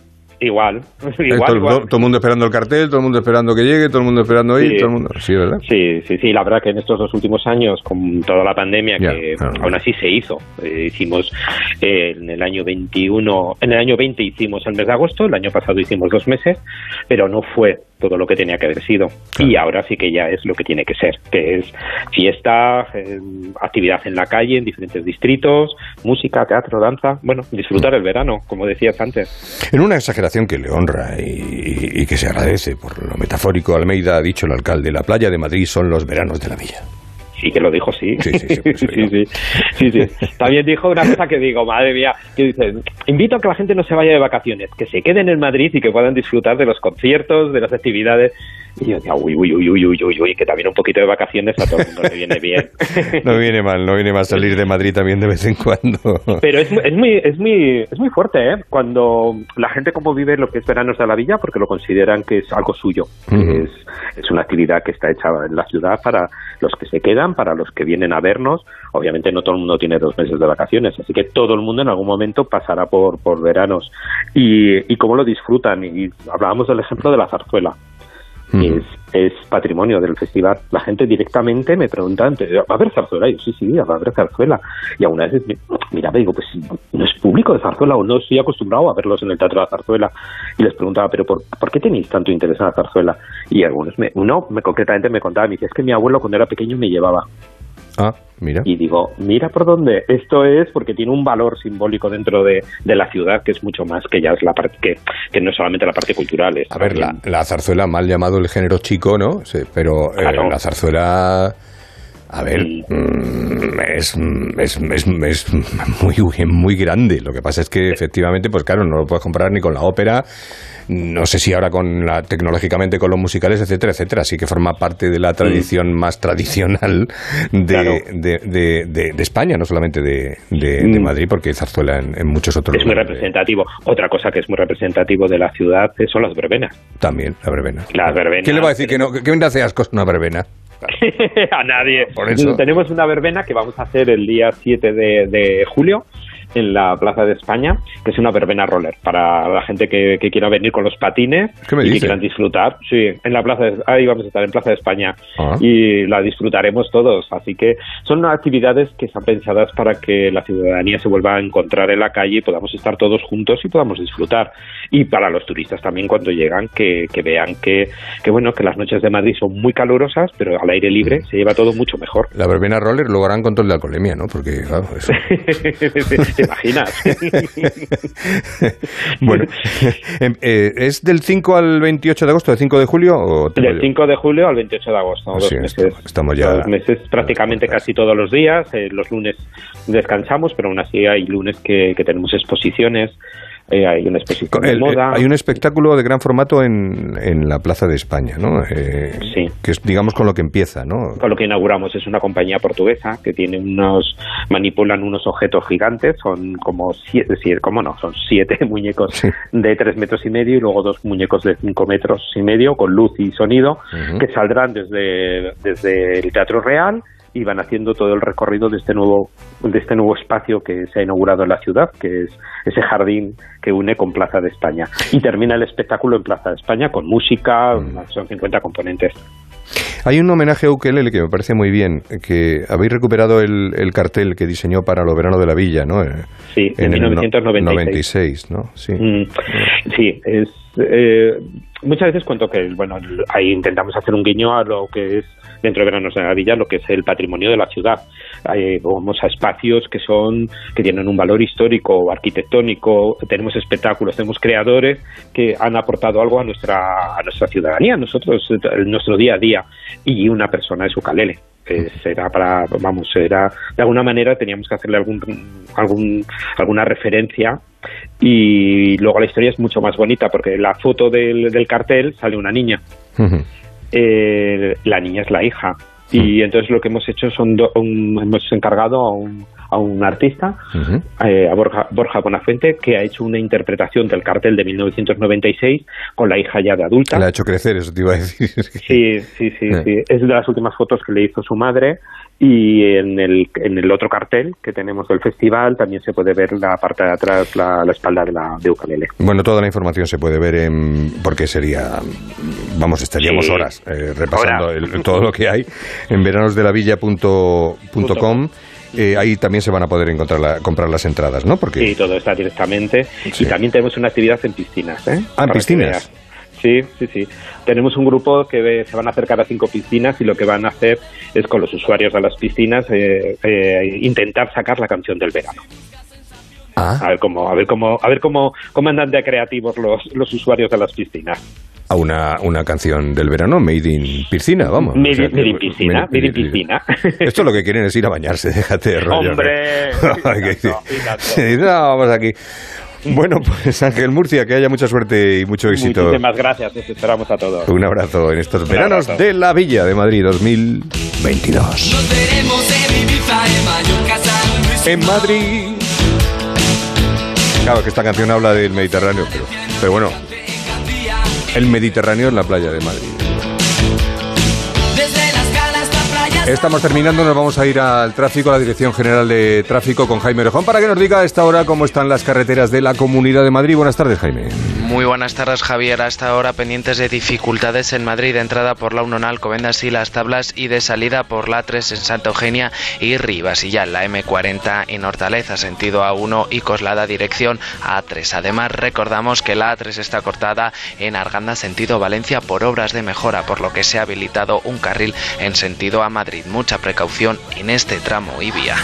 Igual, igual, todo, el mundo esperando el cartel, todo el mundo esperando que llegue, todo el mundo esperando ir, Sí. todo el mundo... Sí, ¿verdad? Sí, sí, sí, la verdad que en estos dos últimos años, con toda la pandemia, que aún así se hizo, eh, hicimos eh, en el año 21, en el año 20 hicimos el mes de agosto, el año pasado hicimos dos meses, pero no fue todo lo que tenía que haber sido. Y ahora sí que ya es lo que tiene que ser, que es fiesta, eh, actividad en la calle, en diferentes distritos, música, teatro, danza, bueno, disfrutar el verano, como decías antes. En una exageración que le honra y, y que se agradece por lo metafórico, Almeida ha dicho el alcalde, la playa de Madrid son los veranos de la villa. Sí, que lo dijo, sí. Sí, sí, sí, pues sí, sí, sí. También dijo una cosa que digo, madre mía, que dice, invito a que la gente no se vaya de vacaciones, que se queden en Madrid y que puedan disfrutar de los conciertos, de las actividades. Y yo decía, uy, uy, uy, uy, uy, uy, uy, que también un poquito de vacaciones a todo el mundo le viene bien. No viene mal, no viene mal salir de Madrid también de vez en cuando. Pero es, es muy es muy es muy fuerte, ¿eh? Cuando la gente como vive lo que es veranos de la villa, porque lo consideran que es algo suyo, que es, es una actividad que está hecha en la ciudad para los que se quedan, para los que vienen a vernos. Obviamente no todo el mundo tiene dos meses de vacaciones, así que todo el mundo en algún momento pasará por, por veranos. Y, y cómo lo disfrutan. Y hablábamos del ejemplo de la zarzuela es, es patrimonio del festival. La gente directamente me pregunta, ¿va a haber zarzuela? Y yo, sí, sí, va a haber zarzuela. Y alguna vez, mira, me digo, pues no es público de zarzuela o no estoy acostumbrado a verlos en el teatro de la zarzuela. Y les preguntaba, ¿pero por, por qué tenéis tanto interés en la zarzuela? Y algunos, me, uno me, concretamente me contaba, me dice, es que mi abuelo cuando era pequeño me llevaba. Ah, mira. Y digo, mira por dónde. Esto es porque tiene un valor simbólico dentro de, de la ciudad que es mucho más que ya es la parte que, que no es solamente la parte cultural. Es A ver, la, la zarzuela, mal llamado el género chico, ¿no? Sí, pero eh, la zarzuela, a ver, mm, es, es, es, es muy, muy grande. Lo que pasa es que efectivamente, pues claro, no lo puedes comparar ni con la ópera, no sé si ahora con la, tecnológicamente con los musicales, etcétera, etcétera. Así que forma parte de la tradición más tradicional de, de, de- de- de España, no solamente de, Mm. Madrid, porque zarzuela en, en muchos otros es muy representativo. Otra cosa que es muy representativo de la ciudad son las verbenas. También, la verbena. Las verbenas. ¿Quién le va a decir que no? ¿Qué me hace una verbena? a nadie. Por eso. Tenemos una verbena que vamos a hacer el día 7 de, de julio en la Plaza de España, que es una verbena roller para la gente que, que quiera venir con los patines ¿Qué me y que quieran disfrutar. Sí, en la Plaza de, ahí vamos a estar en Plaza de España Ah. y la disfrutaremos todos. Así que son actividades que están pensadas para que la ciudadanía se vuelva a encontrar en la calle y podamos estar todos juntos y podamos disfrutar. Y para los turistas también cuando llegan que, que vean que, que bueno que las noches de Madrid son muy calurosas, pero al aire libre se lleva todo mucho mejor. La verbena roller luego harán control de alcoholemia, ¿no? Porque, claro, eso. ¿Te imaginas? bueno, em, eh, ¿es del 5 al 28 de agosto, del 5 de julio? O Del yo? 5 de julio al 28 de agosto, dos Sí, meses. estamos ya- Dos meses prácticamente casi todos los días. eh, los lunes descansamos, pero aún así hay lunes que, que tenemos exposiciones. Eh, hay una exposición de El- moda. eh, hay un espectáculo de gran formato en, en la Plaza de España, ¿no? Eh, Sí. Que es, digamos, con lo que empieza, ¿no? Con lo que inauguramos es una compañía portuguesa que tiene unos manipulan unos objetos gigantes, son como siete, siete ¿cómo no? Son siete muñecos de tres metros y medio y luego dos muñecos de cinco metros y medio con luz y sonido que saldrán desde, desde el Teatro Real y van haciendo todo el recorrido de este nuevo de este nuevo espacio que se ha inaugurado en la ciudad, que es ese jardín que une con Plaza de España. Y termina el espectáculo en Plaza de España con música, son 50 componentes. Hay un homenaje a Ukelele que me parece muy bien, que habéis recuperado el, el cartel que diseñó para los veranos de la villa, ¿no? Eh, Sí, en el no- 1996. 96, ¿no? Sí. Mm, sí, es, eh, muchas veces cuento que, bueno, ahí intentamos hacer un guiño a lo que es, dentro de Veranos de la Villa, lo que es el patrimonio de la ciudad. Vamos a espacios que son, que tienen un valor histórico o arquitectónico, tenemos espectáculos, tenemos creadores que han aportado algo a nuestra, a nuestra ciudadanía, nosotros, nuestro día a día, y una persona es ukalele. Eh, será para, vamos, era, de alguna manera teníamos que hacerle algún, algún, alguna referencia y luego la historia es mucho más bonita porque la foto del, del cartel sale una niña. Eh, la niña es la hija. Y entonces lo que hemos hecho son, do- un- hemos encargado a un, a un artista, eh, a Borja, Borja Bonafuente, que ha hecho una interpretación del cartel de 1996 con la hija ya de adulta. La ha hecho crecer, eso te iba a decir. Sí, sí, sí, Eh. sí. Es de las últimas fotos que le hizo su madre y en el, en el otro cartel que tenemos del festival también se puede ver la parte de atrás, la, la espalda de la de ukalele. Bueno, toda la información se puede ver en. porque sería. Vamos, estaríamos Sí. horas eh, repasando el- todo lo que hay en veranosdelavilla.com. Eh, ahí también se van a poder encontrar la- comprar las entradas, ¿no? Porque Sí, todo está directamente. Sí. Y también tenemos una actividad en piscinas. ¿eh? Ah, en piscinas. Sí, sí, sí. Tenemos un grupo que se van a acercar a cinco piscinas y lo que van a hacer es con los usuarios de las piscinas eh, eh, intentar sacar la canción del verano. Ah. A ver cómo, a ver cómo, a ver cómo, cómo andan de creativos los, los usuarios de las piscinas. A una, una canción del verano, Made in Piscina, vamos. Made O sea in- que- made in piscina, made in piscina. Esto lo que quieren es ir a bañarse, déjate de rollo. Hombre, no, vamos aquí. Bueno, pues Ángel Murcia, que haya mucha suerte y mucho éxito. Muchísimas gracias, os esperamos a todos. Un abrazo en estos veranos de la Villa de Madrid 2022. En Madrid. Claro que esta canción habla del Mediterráneo, pero, pero bueno, el Mediterráneo es la playa de Madrid. Estamos terminando, nos vamos a ir al tráfico, a la Dirección General de Tráfico con Jaime Orejón para que nos diga a esta hora cómo están las carreteras de la Comunidad de Madrid. Buenas tardes, Jaime. Muy buenas tardes, Javier. Hasta ahora pendientes de dificultades en Madrid, de entrada por la 1 en Alcobendas y las tablas y de salida por la 3 en Santa Eugenia y Rivas y ya la M40 en Hortaleza, sentido A1 y Coslada, dirección A3. Además, recordamos que la A3 está cortada en Arganda, sentido Valencia, por obras de mejora, por lo que se ha habilitado un carril en sentido a Madrid. Mucha precaución en este tramo y vía.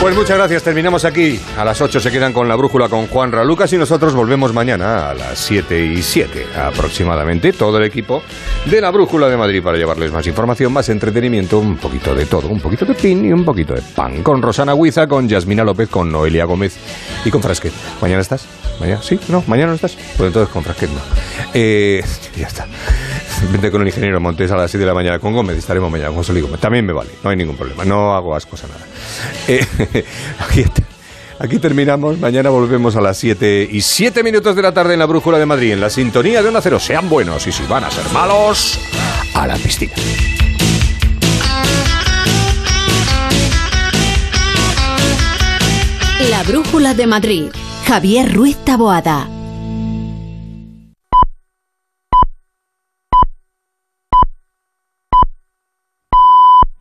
Pues muchas gracias, terminamos aquí. A las 8 se quedan con la brújula con Juan Ralucas y nosotros volvemos mañana a las 7 y 7 aproximadamente. Todo el equipo de la brújula de Madrid para llevarles más información, más entretenimiento, un poquito de todo, un poquito de pin y un poquito de pan. Con Rosana Huiza, con Yasmina López, con Noelia Gómez y con Frasquet. ¿Mañana estás? ¿Sí? ¿No? ¿Mañana no estás? Pues entonces con Frasquet no. Eh, ya está. Vente con el ingeniero Montes a las 7 de la mañana con Gómez. Estaremos mañana con Luis Gómez. También me vale, no hay ningún problema. No hago ascos a nada. Eh, aquí, aquí terminamos. Mañana volvemos a las 7 y 7 minutos de la tarde en la Brújula de Madrid, en la sintonía de Onda Cero. Sean buenos y si van a ser malos, a la piscina. La Brújula de Madrid. Javier Ruiz Taboada.